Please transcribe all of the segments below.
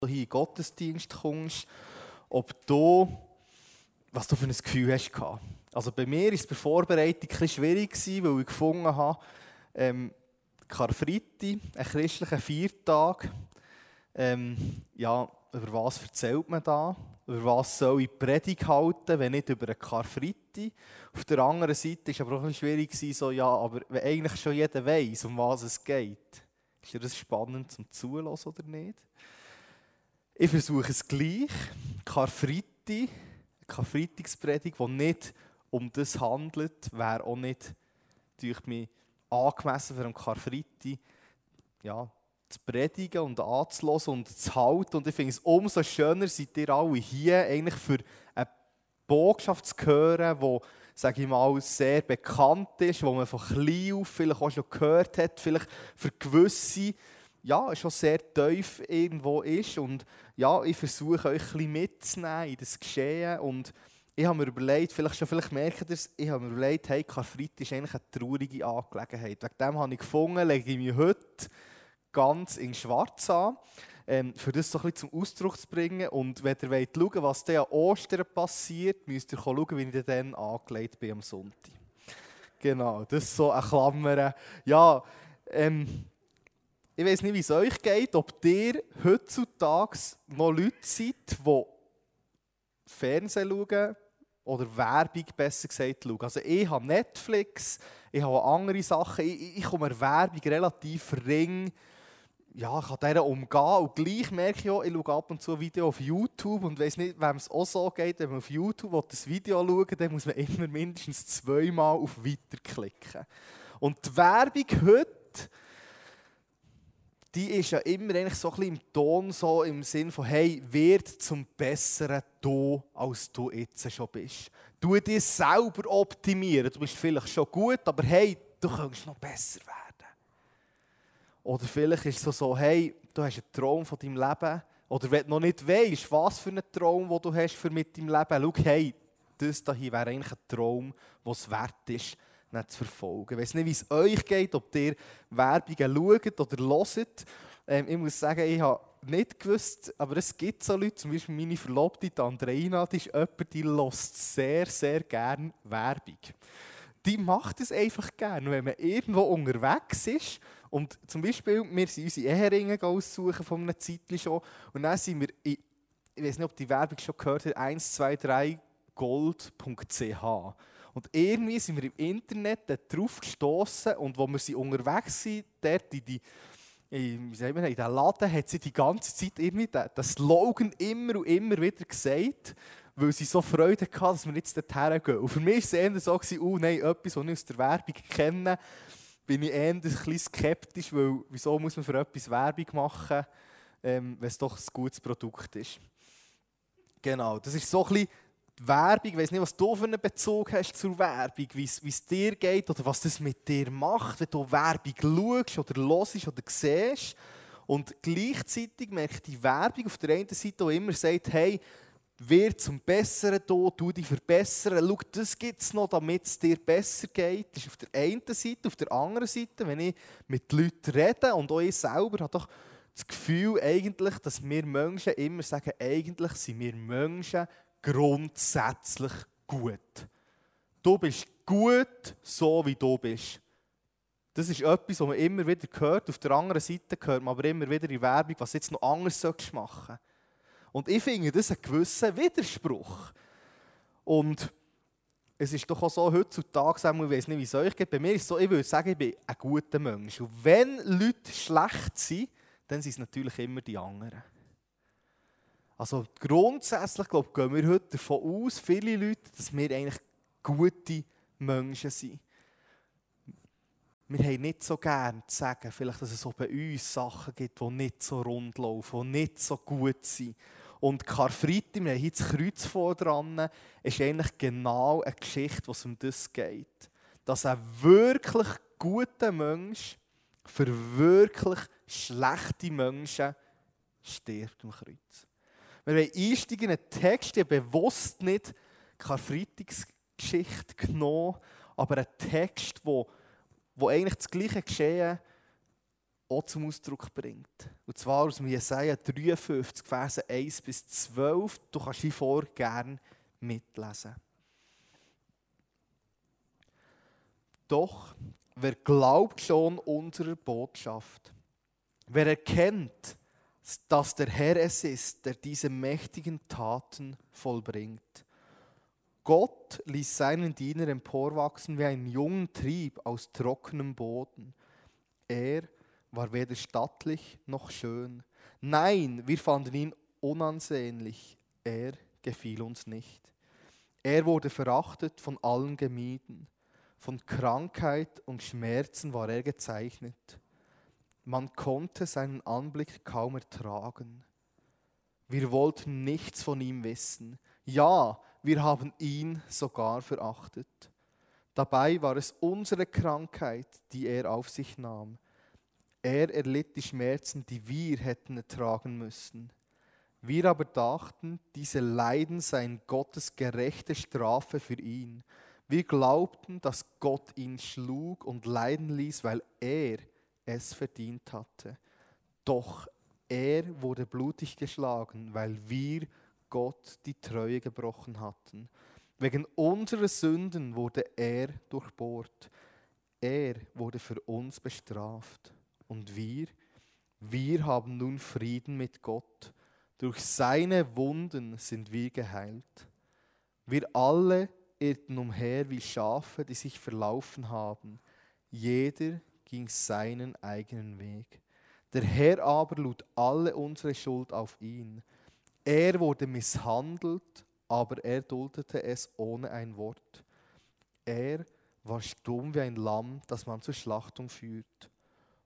du hier in den Gottesdienst kommst, ob du, was du für ein Gefühl hast. Also bei mir war es bei der Vorbereitung ein schwierig, weil ich gefunden habe, ähm, Karfreitag, ein christlicher Viertag, ähm, ja, über was erzählt man da? Über was soll ich Predigt halten, wenn nicht über einen Karfreitag? Auf der anderen Seite war es aber auch schwierig, so, ja, aber wenn eigentlich schon jeder weiß, um was es geht, ist das spannend zum Zuhören oder nicht? Ich versuche es gleich. Karfreitag, Karfreitagspredigt, die nicht um das handelt, wäre auch nicht durch mich angemessen für einen Karfreitag ja, zu predigen und anzuhören und zu halten. Und ich finde es umso schöner, seid ihr alle hier eigentlich für eine Botschaft zu hören, die, sage ich mal, sehr bekannt ist, wo man von klein auf vielleicht auch schon gehört hat, vielleicht für gewisse ja, schon sehr tief irgendwo ist. Und ja, ich versuche euch ein mitzunehmen in das Geschehen. Und ich habe mir überlegt, vielleicht schon vielleicht merkt ihr es, ich habe mir überlegt, hey, Karfreitag ist eigentlich eine traurige Angelegenheit. Wegen dem habe ich gefunden, lege ich mich heute ganz in Schwarz an, ähm, für das so ein zum Ausdruck zu bringen. Und wenn ihr wollt was dann an Ostern passiert, müsst ihr schauen, wie ich dann angelegt bin am Sonntag. Genau, das ist so eine Klammer. Ja, ähm, ich weiß nicht, wie es euch geht, ob ihr heutzutage noch Leute seid, die Fernsehen schauen oder Werbung, besser gesagt, schauen. Also ich habe Netflix, ich habe andere Sachen, ich, ich komme Werbung relativ ring, ja, ich kann dieser umgehen und gleich merke ich auch, ich schaue ab und zu ein Video auf YouTube und weiß nicht, wem es auch so geht, wenn man auf YouTube das Video schaut, dann muss man immer mindestens zweimal auf Weiter klicken. Und die Werbung heute, die ist ja immer eigentlich so ein bisschen im Ton, so im Sinn von, hey, wird zum Besseren du, als du jetzt schon bist. Du dich selber optimieren. Du bist vielleicht schon gut, aber hey, du könntest noch besser werden. Oder vielleicht ist es so, hey, du hast einen Traum von deinem Leben. Oder wenn du noch nicht weißt, was für einen Traum du hast für mit deinem Leben, schau, hey, das hier wäre eigentlich ein Traum, was wert ist, nicht zu verfolgen. Ich weiß nicht, wie es euch geht, ob ihr Werbungen schaut oder hört. Ähm, ich muss sagen, ich habe nicht gewusst, aber es gibt so Leute, zum Beispiel meine Verlobte, die Andreina, die ist jemand, die hört sehr, sehr gerne Werbung. Die macht es einfach gerne, wenn man irgendwo unterwegs ist und zum Beispiel, wir sind unsere Eheringe aussuchen von einer Zeit schon und dann sind wir, in, ich weiß nicht, ob die Werbung schon gehört hat, 123 gold.ch und irgendwie sind wir im Internet darauf gestoßen und wo wir sie unterwegs sind, dort in die in, wie Laden hat sie die ganze Zeit irgendwie den, Slogan immer und immer wieder gesagt, weil sie so Freude hatte, dass wir jetzt dorthin gehen. Und für mich war es eher so, oh nein, etwas, was ich aus der Werbung kenne, bin ich eher ein bisschen skeptisch, weil wieso muss man für etwas Werbung machen, ähm, wenn es doch ein gutes Produkt ist. Genau, das ist so ein bisschen die Werbung, ich weiß nicht, was du für einen Bezug hast zur Werbung, wie es dir geht oder was das mit dir macht, wenn du Werbung schaust oder hörst oder siehst. Und gleichzeitig merkt die Werbung auf der einen Seite auch immer sagt, hey, wird zum Besseren da, du dich verbessern, schau, das gibt es noch, damit es dir besser geht. Das ist auf der einen Seite, auf der anderen Seite, wenn ich mit Leuten rede und auch ich selber habe doch das Gefühl eigentlich, dass wir Menschen immer sagen, eigentlich sind wir Menschen grundsätzlich gut. Du bist gut, so wie du bist. Das ist etwas, was man immer wieder hört. Auf der anderen Seite hört man aber immer wieder in Werbung, was jetzt noch anders machen sollst. Und ich finde, das ist ein gewisser Widerspruch. Und es ist doch auch so, heutzutage, ich weiß nicht, wie es euch geht, bei mir ist es so, ich würde sagen, ich bin ein guter Mensch. Und wenn Leute schlecht sind, dann sind es natürlich immer die anderen. Also grundsätzlich glaube, gehen wir heute davon aus, viele Leute, dass wir eigentlich gute Menschen sind. Wir haben nicht so gern zu sagen, vielleicht, dass es auch bei uns Sachen gibt, die nicht so rund laufen, die nicht so gut sind. Und Karfreitag, wir haben hier das Kreuz vor dran, ist eigentlich genau eine Geschichte, was um das geht. Dass ein wirklich guter Mensch für wirklich schlechte Menschen stirbt am Kreuz. Wir wollen einsteigen in einen Text, der bewusst nicht Karfreitagsgeschichte genommen, aber ein Text, wo, wo eigentlich das gleiche Geschehen auch zum Ausdruck bringt. Und zwar aus Jesaja 53, Verse 1 bis 12. Du kannst hier vor gerne mitlesen. Doch wer glaubt schon unserer Botschaft, wer erkennt, dass der Herr es ist, der diese mächtigen Taten vollbringt. Gott ließ seinen Diener emporwachsen wie einen jungen Trieb aus trockenem Boden. Er war weder stattlich noch schön. Nein, wir fanden ihn unansehnlich. Er gefiel uns nicht. Er wurde verachtet, von allen gemieden. Von Krankheit und Schmerzen war er gezeichnet. Man konnte seinen Anblick kaum ertragen. Wir wollten nichts von ihm wissen. Ja, wir haben ihn sogar verachtet. Dabei war es unsere Krankheit, die er auf sich nahm. Er erlitt die Schmerzen, die wir hätten ertragen müssen. Wir aber dachten, diese Leiden seien Gottes gerechte Strafe für ihn. Wir glaubten, dass Gott ihn schlug und leiden ließ, weil er es verdient hatte. Doch er wurde blutig geschlagen, weil wir Gott die Treue gebrochen hatten. Wegen unserer Sünden wurde er durchbohrt. Er wurde für uns bestraft. Und wir, wir haben nun Frieden mit Gott. Durch seine Wunden sind wir geheilt. Wir alle irrten umher wie Schafe, die sich verlaufen haben. Jeder ging seinen eigenen Weg. Der Herr aber lud alle unsere Schuld auf ihn. Er wurde misshandelt, aber er duldete es ohne ein Wort. Er war stumm wie ein Lamm, das man zur Schlachtung führt.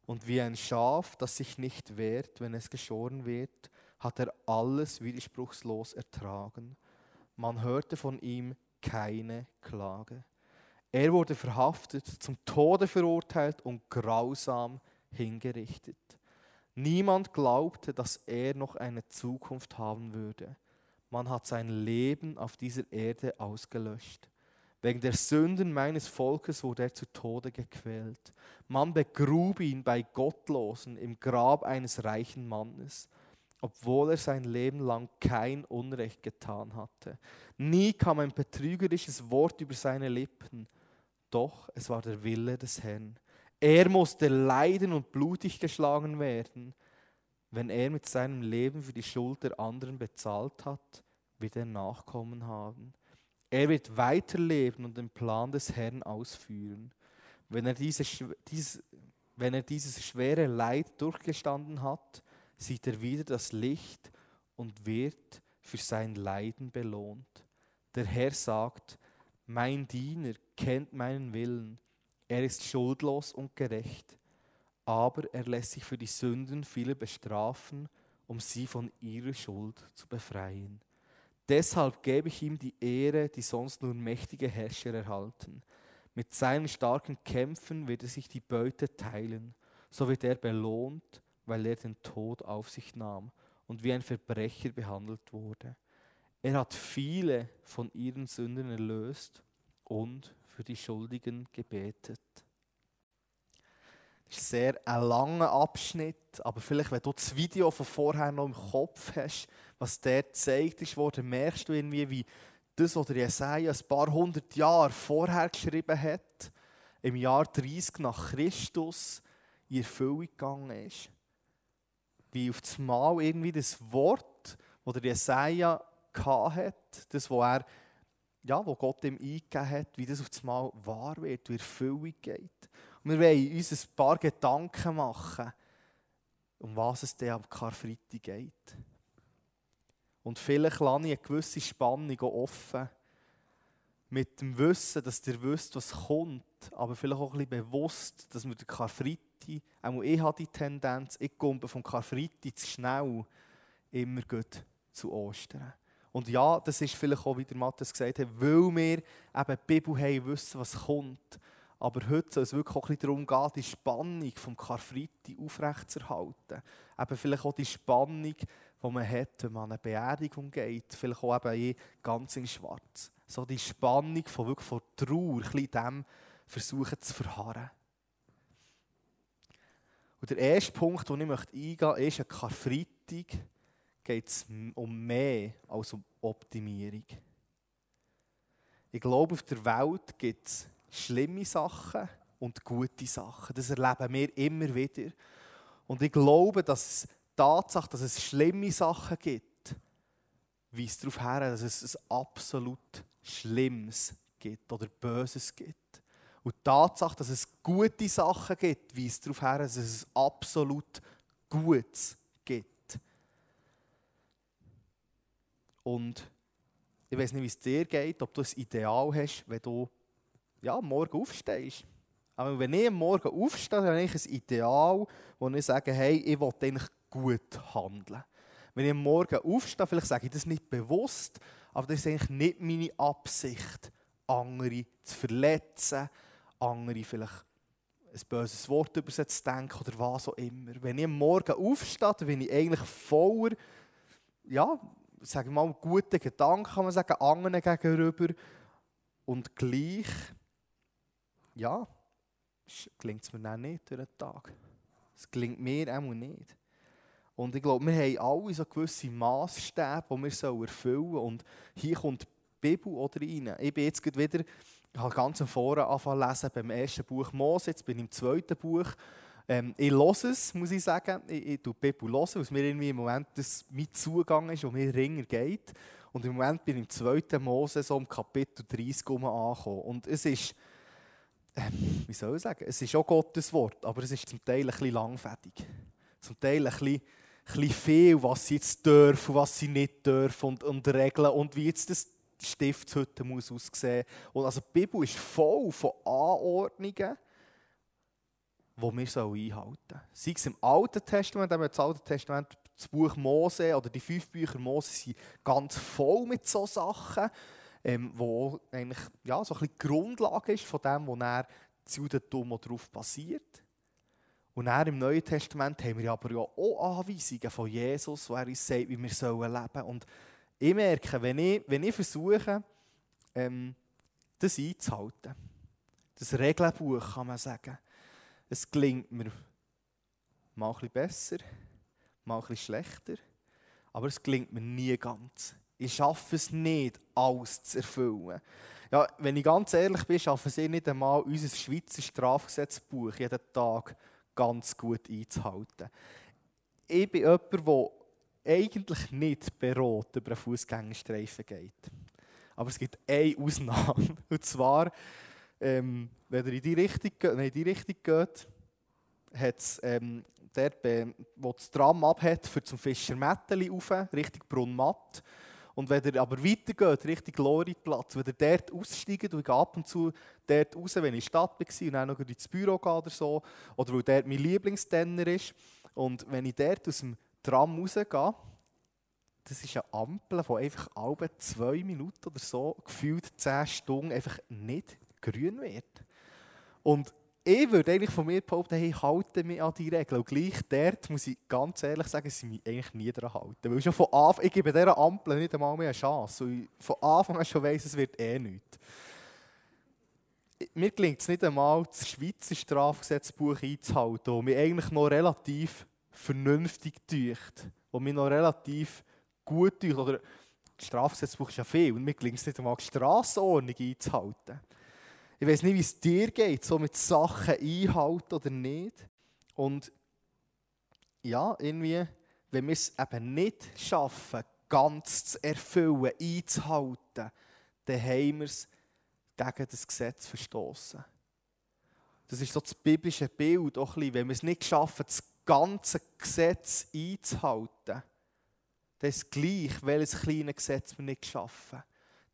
Und wie ein Schaf, das sich nicht wehrt, wenn es geschoren wird, hat er alles widerspruchslos ertragen. Man hörte von ihm keine Klage. Er wurde verhaftet, zum Tode verurteilt und grausam hingerichtet. Niemand glaubte, dass er noch eine Zukunft haben würde. Man hat sein Leben auf dieser Erde ausgelöscht. Wegen der Sünden meines Volkes wurde er zu Tode gequält. Man begrub ihn bei Gottlosen im Grab eines reichen Mannes, obwohl er sein Leben lang kein Unrecht getan hatte. Nie kam ein betrügerisches Wort über seine Lippen, doch es war der Wille des Herrn. Er musste leiden und blutig geschlagen werden. Wenn er mit seinem Leben für die Schuld der anderen bezahlt hat, wird er Nachkommen haben. Er wird weiterleben und den Plan des Herrn ausführen. Wenn er, diese, dieses, wenn er dieses schwere Leid durchgestanden hat, sieht er wieder das Licht und wird für sein Leiden belohnt. Der Herr sagt, mein Diener kennt meinen Willen, er ist schuldlos und gerecht, aber er lässt sich für die Sünden vieler bestrafen, um sie von ihrer Schuld zu befreien. Deshalb gebe ich ihm die Ehre, die sonst nur mächtige Herrscher erhalten. Mit seinen starken Kämpfen wird er sich die Beute teilen. So wird er belohnt, weil er den Tod auf sich nahm und wie ein Verbrecher behandelt wurde. Er hat viele von ihren Sünden erlöst und für die Schuldigen gebetet. Das ist sehr ein langer Abschnitt, aber vielleicht, wenn du das Video von vorher noch im Kopf hast, was der gezeigt ist worden, merkst du irgendwie, wie das, was der Jesaja ein paar hundert Jahre vorher geschrieben hat, im Jahr 30 nach Christus in Erfüllung gegangen ist. Wie auf das Mal irgendwie das Wort, das der Jesaja hatte, das, was er, ja, wo Gott ihm eingegeben hat, wie das auf das Mal wahr wird, wie Erfüllung geht. Und wir wollen uns ein paar Gedanken machen, um was es denn am Karfreitag geht. Und vielleicht lasse ich eine gewisse Spannung offen. Mit dem Wissen, dass ihr wisst, was kommt, aber vielleicht auch ein bisschen bewusst, dass wir den Karfreitag, auch ich habe die Tendenz, ich komme vom Karfreitag zu schnell immer gut zu Ostern. Und ja, das ist vielleicht auch, wie der Matthias gesagt hat, weil wir eben die Bibel haben, wissen, was kommt. Aber heute soll es wirklich auch ein bisschen darum gehen, die Spannung vom Karfreitag aufrechtzuerhalten. Eben vielleicht auch die Spannung die man hat, wenn man an eine Beerdigung geht, vielleicht auch eben ganz in schwarz. So die Spannung von, wirklich von Trauer, ein bisschen dem versuchen zu verharren. Und der erste Punkt, den ich möchte eingehen möchte, ist, an Karfreitag geht es um mehr als um Optimierung. Ich glaube, auf der Welt gibt es schlimme Sachen und gute Sachen. Das erleben wir immer wieder. Und ich glaube, dass es Tatsache, dass es schlimme Sachen gibt, weist darauf her, dass es ein absolut Schlimmes gibt oder Böses gibt. Und die Tatsache, dass es gute Sachen gibt, weist darauf her, dass es ein absolut Gutes gibt. Und ich weiß nicht, wie es dir geht, ob du ein Ideal hast, wenn du ja, morgen aufstehst. Aber wenn ich am Morgen aufstehe, dann habe ich ein Ideal, wo ich sage, hey, ich will eigentlich gut handeln. Wenn ich am Morgen aufstehe, vielleicht sage ich das nicht bewusst, aber das ist eigentlich nicht meine Absicht, andere zu verletzen, andere vielleicht ein böses Wort über sie zu denken oder was auch immer. Wenn ich am Morgen aufstehe, bin ich eigentlich voller, ja, sage mal, gute Gedanken, kann man sagen, anderen gegenüber. Und gleich, ja, gelingt es mir dann nicht durch den Tag. Es gelingt mir auch nicht. Und ich glaube, wir haben alle so gewisse Maßstäbe, die wir erfüllen sollen. Und hier kommt die Bibel oder rein. Ich bin jetzt wieder, ich habe ganz vorne angefangen zu lesen beim ersten Buch Mose, jetzt bin ich im zweiten Buch. Ähm, ich höre es, muss ich sagen. Ich, ich die Bibel hören, weil mir irgendwie im Moment das mein Zugang ist, wo mir ringer geht. Und im Moment bin ich im zweiten Mose so im Kapitel 30 angekommen. Und es ist, ähm, wie soll ich sagen, es ist auch Gottes Wort, aber es ist zum Teil ein bisschen langfädig. Zum Teil ein bisschen, ein bisschen viel, was sie jetzt dürfen, was sie nicht dürfen und, und Regeln und wie jetzt das Stiftshütte muss aussehen. Und also die Bibel ist voll von Anordnungen, die wir einhalten sollen. Sei es im Alten Testament, wenn wir das Alte Testament, das Buch Mose oder die fünf Bücher Mose sind ganz voll mit so Sachen, ähm, wo eigentlich ja, so ein bisschen die Grundlage ist von dem, was dann das Judentum darauf basiert. Und dann im Neuen Testament haben wir aber ja auch Anweisungen von Jesus, wo er uns sagt, wie wir leben sollen. Und ich merke, wenn ich, wenn ich versuche, ähm, das einzuhalten, das Regelbuch kann man sagen, es gelingt mir mal ein besser, mal ein schlechter, aber es gelingt mir nie ganz. Ich schaffe es nicht, alles zu erfüllen. Ja, wenn ich ganz ehrlich bin, schaffe es nicht einmal, unser Schweizer Strafgesetzbuch jeden Tag ganz gut einzuhalten. Ich bin jemand, der eigentlich nicht berot über einen Fußgängerstreifen geht. Aber es gibt eine Ausnahme. Und zwar, ähm, wenn er in die Richtung, nein, in die Richtung geht, hat es ähm, dort, wo das Tram abhat, für zum Fischermätteli rauf, Richtung Brunnmatt. Und wenn er aber weitergeht, Richtung Loriplatz, wenn er dort aussteigt, und ich ab und zu dort raus, wenn ich in der Stadt war und dann noch ins Büro gehe oder so, oder weil dort mein Lieblingstenner ist, und wenn ich dort aus dem Tram rausgehe, das ist eine Ampel, die einfach alle zwei Minuten oder so, gefühlt zehn Stunden, einfach nicht grün wird. Und ich würde eigentlich von mir behaupten, hey, ich halte mich an die Regeln. Und gleich dort muss ich ganz ehrlich sagen, ich mich eigentlich nie daran halte. Weil schon von Anfang, ich gebe dieser Ampel nicht einmal mehr eine Chance. Und von Anfang an schon weiss, es wird eh nichts. Mir gelingt es nicht einmal, das Schweizer Strafgesetzbuch einzuhalten, das mich eigentlich noch relativ vernünftig tut, das mich noch relativ gut tut. Oder das Strafgesetzbuch ist ja viel und mir gelingt es nicht einmal, die Strassenordnung einzuhalten. Ich weiß nicht, wie es dir geht, so mit Sachen einhalten oder nicht. Und ja, irgendwie, wenn wir es eben nicht schaffen, ganz zu erfüllen, einzuhalten, dann haben wir es gegen das Gesetz verstoßen. Das ist so das biblische Bild, auch ein bisschen. wenn wir es nicht schaffen, das ganze Gesetz einzuhalten, dann ist es gleich, welches kleine Gesetz wir nicht schaffen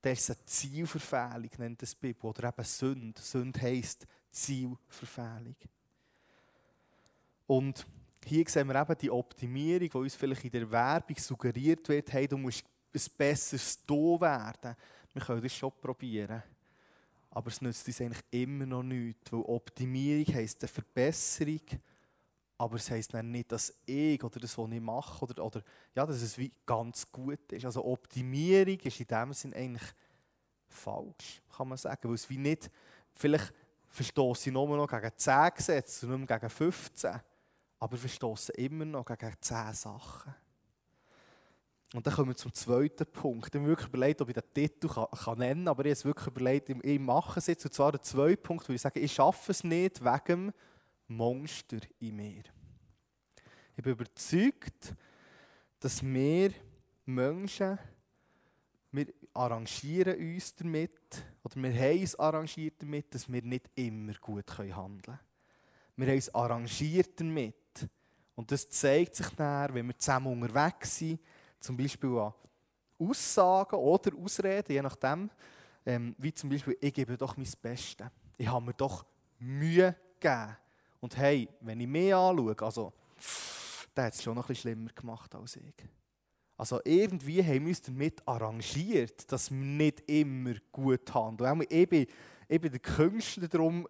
das ist eine Zielverfehlung, nennt das die Bibel. Oder eben Sünde. Sünde heisst Zielverfehlung. Und hier sehen wir eben die Optimierung, die uns vielleicht in der Werbung suggeriert wird, hey, du musst ein besseres Do werden. Wir können das schon probieren. Aber es nützt uns eigentlich immer noch nichts, weil Optimierung heisst eine Verbesserung aber es heisst dann nicht, dass ich oder das, was ich mache, oder, oder ja, dass es wie ganz gut ist. Also Optimierung ist in dem Sinn eigentlich falsch, kann man sagen. Weil es wie nicht, vielleicht verstoße ich nur noch gegen 10 Gesetze und nicht mehr gegen 15. aber verstoßen immer noch gegen zehn Sachen. Und dann kommen wir zum zweiten Punkt. Ich habe mir wirklich überlegt, ob ich den Titel kann, kann nennen kann, aber ich habe wirklich überlegt, ich mache es jetzt. Und zwar der zweite Punkt, wo ich sage, ich schaffe es nicht wegen Monster in mir. Ich bin überzeugt, dass wir Menschen, wir arrangieren uns damit, oder wir haben uns arrangiert damit, dass wir nicht immer gut handeln können. Wir haben uns arrangiert damit. Und das zeigt sich dann, wenn wir zusammen unterwegs sind, zum Beispiel an Aussagen oder Ausreden, je nachdem, ähm, wie zum Beispiel, ich gebe doch mein Bestes. Ich habe mir doch Mühe gegeben. Und hey, wenn ich mich anschaue, also, der hat es schon noch ein bisschen schlimmer gemacht als ich. Also irgendwie haben wir uns damit arrangiert, dass wir nicht immer gut handeln. Ich bin, ich bin der Künstler darum,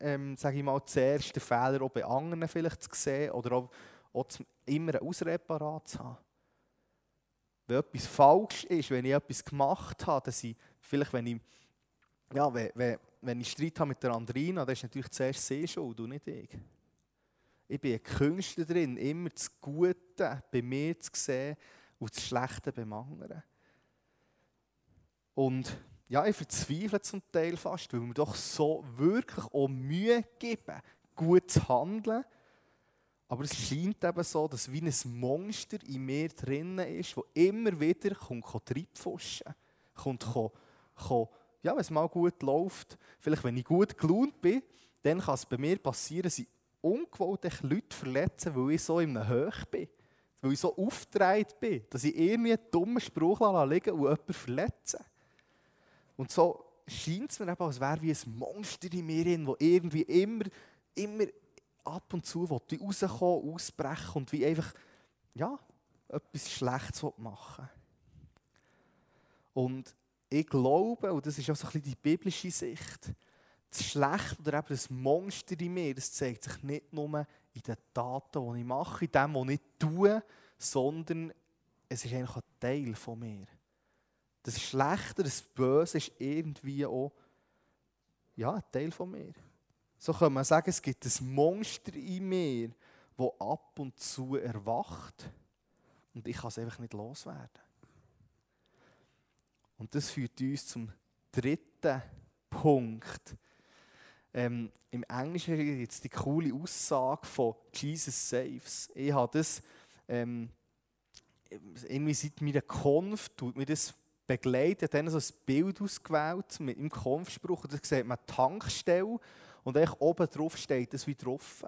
ähm, sage ich mal, zuerst den Fehler auch bei anderen vielleicht zu sehen oder auch, auch immer eine Ausrede zu haben wenn etwas falsch ist, wenn ich etwas gemacht habe, dass ich, vielleicht wenn ich, ja, wenn, wenn, wenn ich Streit habe mit der Andrina, dann ist natürlich zuerst sie schuld und nicht ich. Ich bin ein Künstler drin, immer das Gute bei mir zu sehen und das Schlechte beim anderen. Und ja, ich verzweifle zum Teil fast, weil wir doch so wirklich auch Mühe geben, gut zu handeln aber es scheint eben so, dass wie ein Monster in mir drinnen ist, das immer wieder kommt, kommt reinpfuschen kommt, kommt, kommt, ja, wenn es mal gut läuft, vielleicht wenn ich gut gelaunt bin, dann kann es bei mir passieren, dass ich ungewollt Leute verletze, weil ich so in einem Höch bin. Weil ich so aufgedreht bin, dass ich irgendwie einen dummen Spruch liegen und jemanden verletze. Und so scheint es mir eben, als wäre wie ein Monster in mir, das irgendwie immer, immer ab und zu will, rauskommen, ausbrechen und wie einfach, ja, etwas Schlechtes machen Und ich glaube, und das ist auch so ein bisschen die biblische Sicht, das Schlechte oder eben das Monster in mir, das zeigt sich nicht nur in den Taten, die ich mache, in dem, was ich tue, sondern es ist eigentlich ein Teil von mir. Das Schlechte, das Böse ist irgendwie auch ja, ein Teil von mir. So kann man sagen, es gibt ein Monster in mir, das ab und zu erwacht und ich kann es einfach nicht loswerden. Und das führt uns zum dritten Punkt. Ähm, Im Englischen gibt es die coole Aussage von Jesus Saves. Ich habe das ähm, irgendwie seit meiner Konf tut mir das begleitet, dann so ein Bild ausgewählt mit dem Konfspruch. Da sieht man Tankstelle und eigentlich oben drauf steht das wie drauf.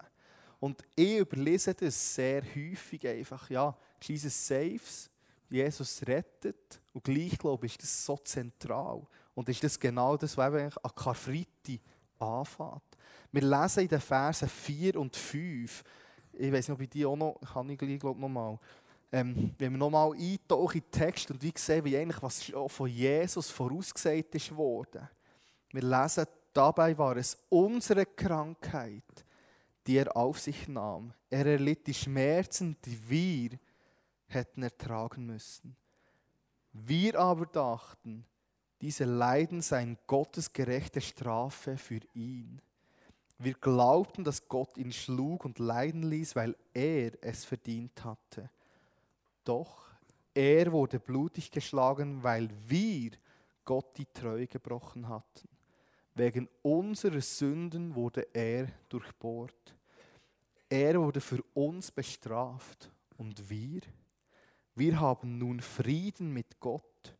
Und ich überlese das sehr häufig einfach. Ja, Jesus saves, Jesus rettet. Und gleich, glaube ich, ist das so zentral. Und ist das genau das, was eigentlich an Karfreitag anfängt. Wir lesen in den Versen 4 und 5, ich weiß nicht, ich die auch noch, kann ich gleich, glaube noch mal. Ähm, wenn wir nochmal eintauchen in den Text und wie sehen, wie eigentlich was von Jesus vorausgesagt ist worden. Wir lesen Dabei war es unsere Krankheit, die er auf sich nahm. Er erlitt die Schmerzen, die wir hätten ertragen müssen. Wir aber dachten, diese Leiden seien Gottes gerechte Strafe für ihn. Wir glaubten, dass Gott ihn schlug und leiden ließ, weil er es verdient hatte. Doch er wurde blutig geschlagen, weil wir Gott die Treue gebrochen hatten. Wegen unserer Sünden wurde er durchbohrt. Er wurde für uns bestraft. Und wir? Wir haben nun Frieden mit Gott.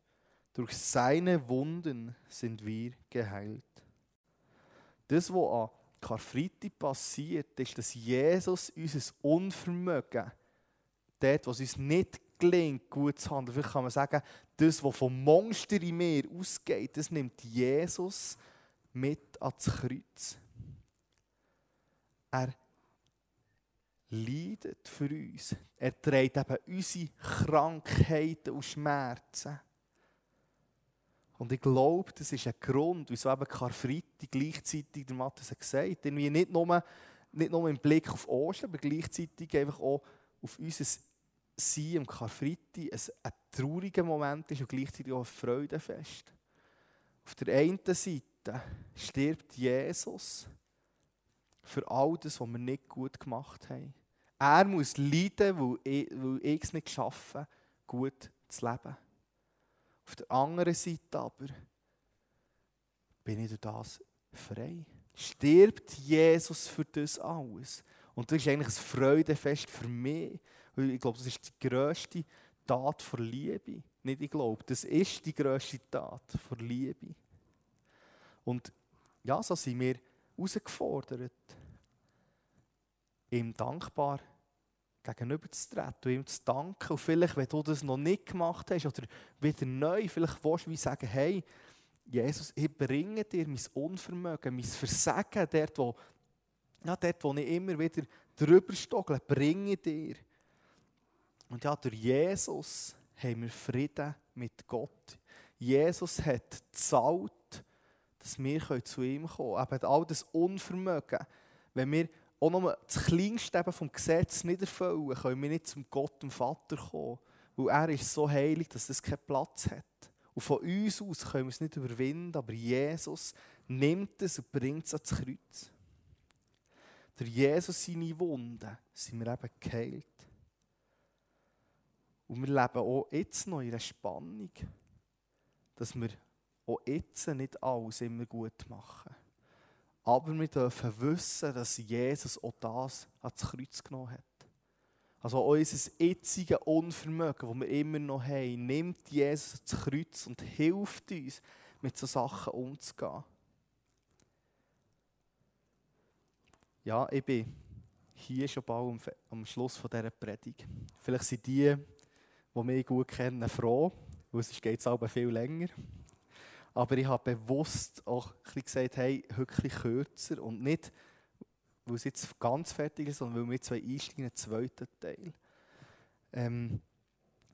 Durch seine Wunden sind wir geheilt. Das, was an Karfreitag passiert, ist, dass Jesus unser Unvermögen, dort, was uns nicht gelingt, gut zu handeln, vielleicht kann man sagen, das, was vom Monster in mir ausgeht, das nimmt Jesus mit ans Kreuz. Er leidet für uns. Er trägt eben unsere Krankheiten und Schmerzen. Und ich glaube, das ist ein Grund, wieso eben Karfreitag gleichzeitig, der Matthias hat gesagt, irgendwie nicht nur, nicht nur im Blick auf Ostern, aber gleichzeitig einfach auch auf unser Sein am Karfreitag ein, ein trauriger Moment ist und gleichzeitig auch ein Freudenfest. Auf der einen Seite stirbt Jesus für all das, was wir nicht gut gemacht haben. Er muss leiden, weil ich, es nicht geschaffen gut zu leben. Auf der anderen Seite aber bin ich durch das frei. Stirbt Jesus für das alles. Und das ist eigentlich ein Freudefest für mich. Weil ich glaube, das ist die grösste Tat von Liebe. Nicht ich glaube, das ist die grösste Tat von Liebe. Und ja, so sind wir herausgefordert, ihm dankbar gegenüberzutreten und ihm zu danken. Und vielleicht, wenn du das noch nicht gemacht hast oder wieder neu, vielleicht willst du wie sagen, hey, Jesus, ich bringe dir mein Unvermögen, mein Versagen, dort, wo, ja, dort, wo ich immer wieder drüber stogle, bringe dir. Und ja, durch Jesus haben wir Frieden mit Gott. Jesus hat gezahlt, dass wir zu ihm kommen können. Eben all das Unvermögen. Wenn wir auch noch das Kleinste vom Gesetz nicht erfüllen, können wir nicht zum Gott und Vater kommen. Weil er ist so heilig, dass das keinen Platz hat. Und von uns aus können wir es nicht überwinden, aber Jesus nimmt es und bringt es ans Kreuz. Durch Jesus seine Wunden sind wir eben geheilt. Und wir leben auch jetzt noch in einer Spannung, dass wir auch jetzt nicht alles immer gut machen. Aber wir dürfen wissen, dass Jesus auch das ans Kreuz genommen hat. Also unser jetziges Unvermögen, das wir immer noch haben, nimmt Jesus ans Kreuz und hilft uns, mit solchen Sachen umzugehen. Ja, ich bin hier schon bald am Schluss dieser Predigt. Vielleicht sind die, die mich gut kennen, froh, weil es geht es aber viel länger. Aber ich habe bewusst auch ein gesagt, hey, wirklich kürzer und nicht, weil es jetzt ganz fertig ist, sondern weil wir zwei einsteigen in den zweiten Teil. Ähm,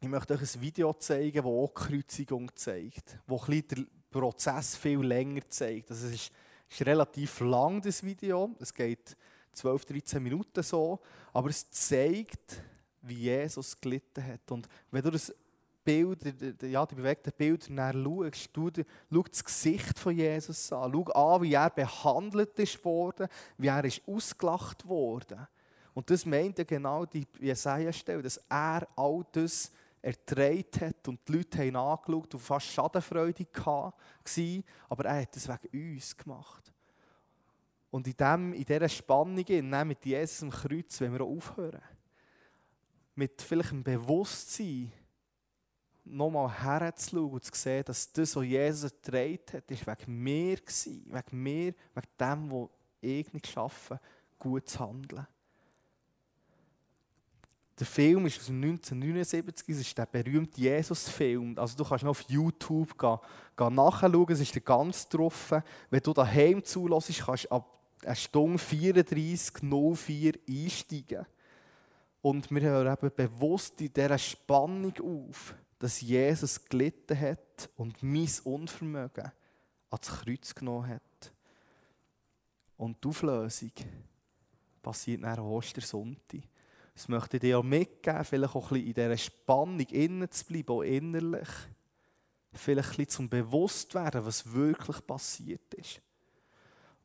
ich möchte euch ein Video zeigen, das auch Kreuzigung zeigt, das den Prozess viel länger zeigt. Also es ist, ist relativ lang, das Video. Es geht 12, 13 Minuten so, aber es zeigt, wie Jesus gelitten hat. Und wenn du das Bild, ja, die bewegten Bilder dann schaust, du, schau das Gesicht von Jesus an, schau an, wie er behandelt ist worden, wie er ist ausgelacht worden. Und das meint ja genau die Jesaja-Stelle, dass er all das ertragen hat und die Leute haben angeschaut und fast Schadenfreude hatten, aber er hat das wegen uns gemacht. Und in, dem, in dieser Spannung, mit Jesus am Kreuz, wenn wir auch aufhören mit vielleicht einem Bewusstsein nochmal herzuschauen und zu sehen, dass das, was Jesus ertragen hat, ist wegen mir gewesen, wegen mir, wegen dem, was ich nicht schaffe, gut zu handeln. Der Film ist aus 1979, es ist der berühmte Jesus-Film. Also du kannst noch auf YouTube gehen, gehen nachschauen, es ist ganz getroffen. Wenn du daheim zulässt, kannst du ab einer Stunde 34.04 einsteigen. Und wir hören eben bewusst in dieser Spannung auf, dass Jesus gelitten hat und mein Unvermögen ans Kreuz genommen hat. Und die Auflösung passiert nach Ostersonntag. Das möchte ich dir auch mitgeben, vielleicht auch ein bisschen in dieser Spannung innen zu bleiben, auch innerlich. Vielleicht ein bisschen zum Bewusstwerden, was wirklich passiert ist.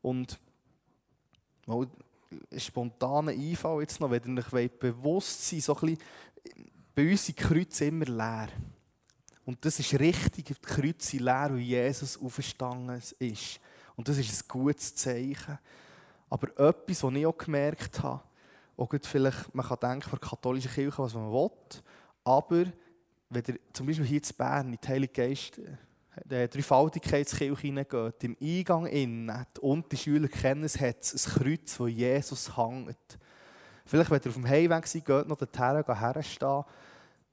Und ein spontaner Einfall jetzt noch, wenn ihr euch bewusst sein so ein bisschen, bei uns sind Kreuze immer leer. Und das ist richtig, die Kreuze sind leer, weil Jesus aufgestanden ist. Und das ist ein gutes Zeichen. Aber etwas, was ich auch gemerkt habe, auch vielleicht, man kann denken, von der katholischen Kirche, was man will, aber wenn ihr zum Beispiel hier in Bern in die Heilige Geist der Dreifaltigkeitskirche hineingeht, im Eingang innen, und die Schüler kennen es, hat es ein Kreuz, wo Jesus hängt. Vielleicht, wenn ihr auf dem Heimweg seid, geht noch dorthin, herstehen.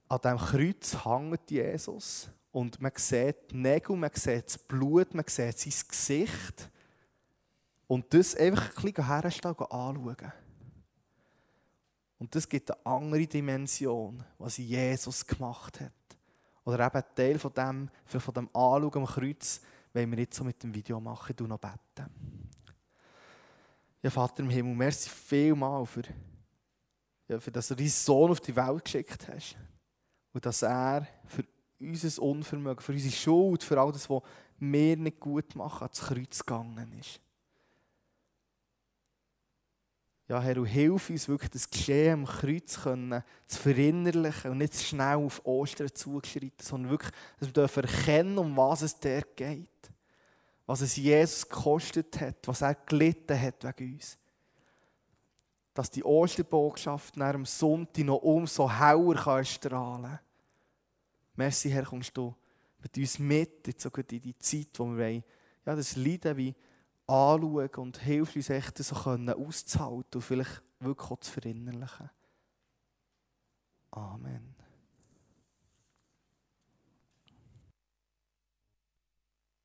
An diesem Kreuz hängt Jesus. Und man sieht die Nägel, man sieht das Blut, man sieht sein Gesicht. Und das einfach ein bisschen herstehen und anschauen. Und das gibt eine andere Dimension, was Jesus gemacht hat. Oder eben ein Teil von dem, von dem Anschauen am Kreuz, wenn wir jetzt so mit dem Video machen, du noch beten. Ja, Vater im Himmel, merci vielmal für, ja, für dass du deinen Sohn auf die Welt geschickt hast. Und dass er für unser Unvermögen, für unsere Schuld, für all das, was wir nicht gut machen, ans Kreuz gegangen ist. Ja, Herr, und hilf uns wirklich das Geschehen am Kreuz können, zu verinnerlichen und nicht zu schnell auf Ostern zugeschreiten, sondern wirklich, dass wir erkennen, um was es der geht. Was es Jesus gekostet hat, was er gelitten hat wegen uns. Dass die Osterbotschaft nach dem Sonntag noch umso heller kann strahlen kann. Merci, Herr, kommst du mit uns mit, jetzt sogar in die Zeit, wo wir wollen, ja, das Leiden wie anschauen und hilft uns echt so können auszuhalten und vielleicht wirklich auch zu verinnerlichen. Amen.